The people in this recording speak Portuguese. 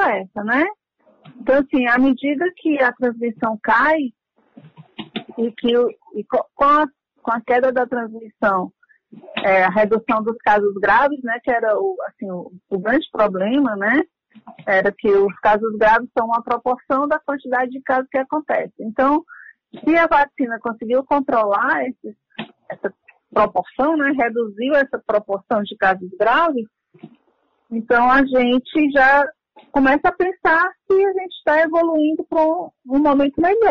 essa, né? Então, assim, à medida que a transmissão cai e que e com, a, com a queda da transmissão, é, a redução dos casos graves, né, que era o, assim, o, o grande problema, né, era que os casos graves são uma proporção da quantidade de casos que acontece. Então, se a vacina conseguiu controlar esse, essa proporção, né, reduziu essa proporção de casos graves, então a gente já começa a pensar se a gente está evoluindo para um, um momento melhor.